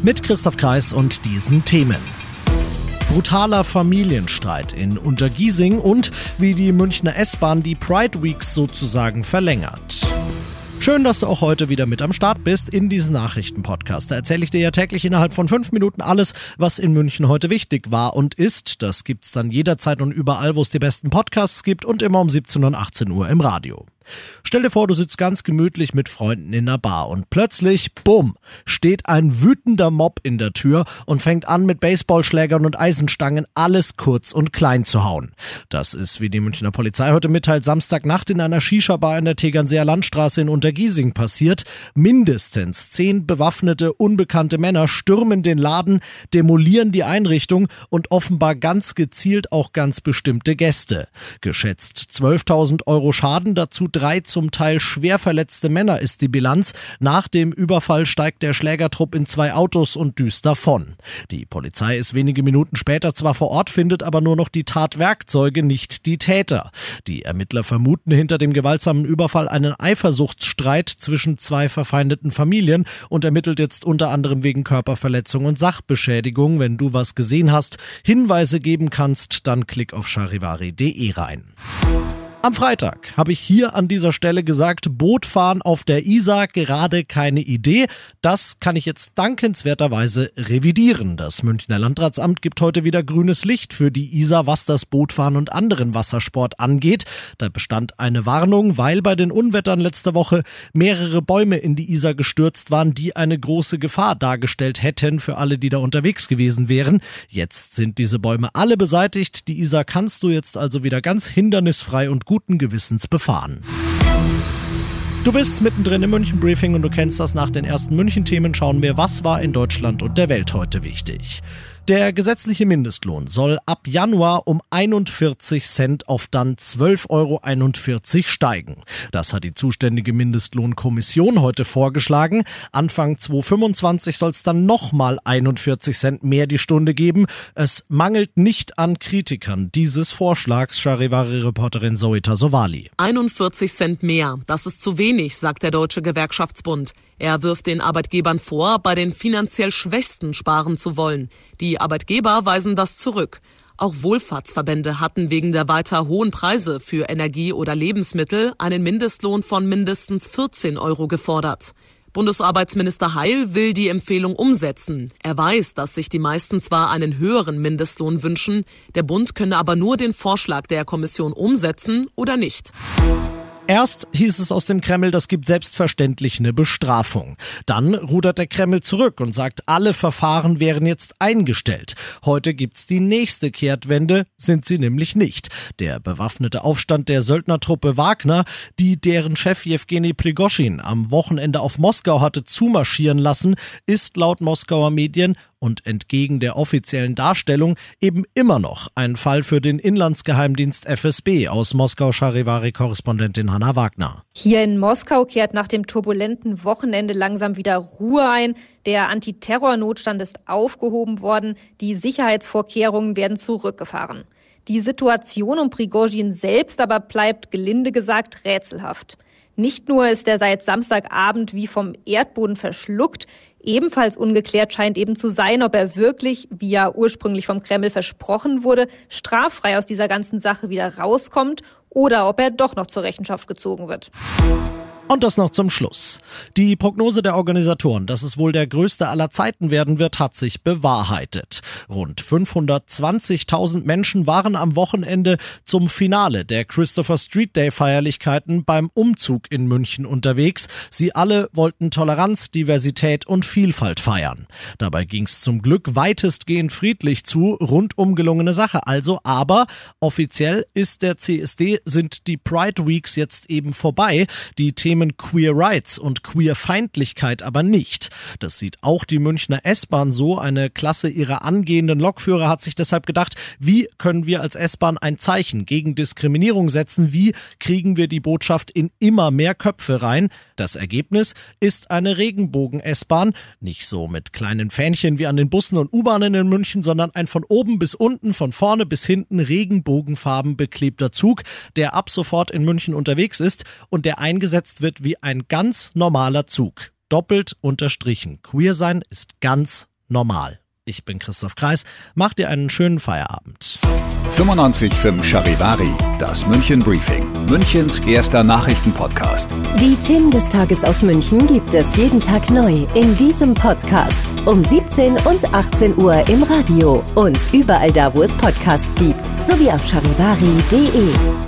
Mit Christoph Kreis und diesen Themen. Brutaler Familienstreit in Untergiesing und wie die Münchner S-Bahn die Pride Weeks sozusagen verlängert. Schön, dass du auch heute wieder mit am Start bist in diesem Nachrichtenpodcast. Da erzähle ich dir ja täglich innerhalb von fünf Minuten alles, was in München heute wichtig war und ist. Das gibt's dann jederzeit und überall, wo es die besten Podcasts gibt und immer um 17 und 18 Uhr im Radio. Stell dir vor, du sitzt ganz gemütlich mit Freunden in einer Bar und plötzlich, bumm, steht ein wütender Mob in der Tür und fängt an mit Baseballschlägern und Eisenstangen alles kurz und klein zu hauen. Das ist, wie die Münchner Polizei heute mitteilt, Samstagnacht in einer Shisha-Bar in der Tegernseer Landstraße in Untergiesing passiert. Mindestens zehn bewaffnete, unbekannte Männer stürmen den Laden, demolieren die Einrichtung und offenbar ganz gezielt auch ganz bestimmte Gäste. Geschätzt 12.000 Euro Schaden, dazu drei zum Teil schwer verletzte Männer ist die Bilanz. Nach dem Überfall steigt der Schlägertrupp in zwei Autos und düst davon. Die Polizei ist wenige Minuten später zwar vor Ort, findet aber nur noch die Tatwerkzeuge, nicht die Täter. Die Ermittler vermuten hinter dem gewaltsamen Überfall einen Eifersuchtsstreit zwischen zwei verfeindeten Familien und ermittelt jetzt unter anderem wegen Körperverletzung und Sachbeschädigung. Wenn du was gesehen hast, Hinweise geben kannst, dann klick auf charivari.de rein. Am Freitag habe ich hier an dieser Stelle gesagt, Bootfahren auf der Isar gerade keine Idee. Das kann ich jetzt dankenswerterweise revidieren. Das Münchner Landratsamt gibt heute wieder grünes Licht für die Isar, was das Bootfahren und anderen Wassersport angeht. Da bestand eine Warnung, weil bei den Unwettern letzter Woche mehrere Bäume in die Isar gestürzt waren, die eine große Gefahr dargestellt hätten für alle, die da unterwegs gewesen wären. Jetzt sind diese Bäume alle beseitigt. Die Isar kannst du jetzt also wieder ganz hindernisfrei und guten Gewissens befahren. Du bist mittendrin im München Briefing und du kennst das nach den ersten München Themen. Schauen wir, was war in Deutschland und der Welt heute wichtig. Der gesetzliche Mindestlohn soll ab Januar um 41 Cent auf dann 12,41 Euro steigen. Das hat die zuständige Mindestlohnkommission heute vorgeschlagen. Anfang 2025 soll es dann nochmal 41 Cent mehr die Stunde geben. Es mangelt nicht an Kritikern dieses Vorschlags, Charivari-Reporterin Zoita Sovali. 41 Cent mehr, das ist zu wenig, sagt der Deutsche Gewerkschaftsbund. Er wirft den Arbeitgebern vor, bei den finanziell Schwächsten sparen zu wollen. Die Arbeitgeber weisen das zurück. Auch Wohlfahrtsverbände hatten wegen der weiter hohen Preise für Energie oder Lebensmittel einen Mindestlohn von mindestens 14 Euro gefordert. Bundesarbeitsminister Heil will die Empfehlung umsetzen. Er weiß, dass sich die meisten zwar einen höheren Mindestlohn wünschen, der Bund könne aber nur den Vorschlag der Kommission umsetzen oder nicht. Erst hieß es aus dem Kreml, das gibt selbstverständlich eine Bestrafung. Dann rudert der Kreml zurück und sagt, alle Verfahren wären jetzt eingestellt. Heute gibt's die nächste Kehrtwende, sind sie nämlich nicht. Der bewaffnete Aufstand der Söldnertruppe Wagner, die deren Chef Jewgeni Prigoschin am Wochenende auf Moskau hatte zumarschieren lassen, ist laut Moskauer Medien und entgegen der offiziellen Darstellung eben immer noch ein Fall für den Inlandsgeheimdienst FSB aus Moskau Charivari-Korrespondentin Hanna Wagner. Hier in Moskau kehrt nach dem turbulenten Wochenende langsam wieder Ruhe ein. Der Antiterrornotstand ist aufgehoben worden, die Sicherheitsvorkehrungen werden zurückgefahren. Die Situation um Prigozhin selbst aber bleibt gelinde gesagt rätselhaft. Nicht nur ist er seit Samstagabend wie vom Erdboden verschluckt, ebenfalls ungeklärt scheint eben zu sein, ob er wirklich, wie ja ursprünglich vom Kreml versprochen wurde, straffrei aus dieser ganzen Sache wieder rauskommt oder ob er doch noch zur Rechenschaft gezogen wird. Und das noch zum Schluss. Die Prognose der Organisatoren, dass es wohl der größte aller Zeiten werden wird, hat sich bewahrheitet. Rund 520.000 Menschen waren am Wochenende zum Finale der Christopher Street Day Feierlichkeiten beim Umzug in München unterwegs. Sie alle wollten Toleranz, Diversität und Vielfalt feiern. Dabei ging es zum Glück weitestgehend friedlich zu, rundum gelungene Sache also, aber offiziell ist der CSD, sind die Pride Weeks jetzt eben vorbei. Die Themen Themen Queer Rights und Queerfeindlichkeit aber nicht. Das sieht auch die Münchner S-Bahn so. Eine Klasse ihrer angehenden Lokführer hat sich deshalb gedacht, wie können wir als S-Bahn ein Zeichen gegen Diskriminierung setzen? Wie kriegen wir die Botschaft in immer mehr Köpfe rein? Das Ergebnis ist eine Regenbogen-S-Bahn. Nicht so mit kleinen Fähnchen wie an den Bussen und U-Bahnen in München, sondern ein von oben bis unten, von vorne bis hinten Regenbogenfarben beklebter Zug, der ab sofort in München unterwegs ist und der eingesetzt wird wie ein ganz normaler Zug. Doppelt unterstrichen. Queer sein ist ganz normal. Ich bin Christoph Kreis. Macht dir einen schönen Feierabend. 95.5 Charivari, das München Briefing, Münchens erster Nachrichtenpodcast. Die Themen des Tages aus München gibt es jeden Tag neu in diesem Podcast. Um 17 und 18 Uhr im Radio und überall da, wo es Podcasts gibt, sowie auf charivari.de.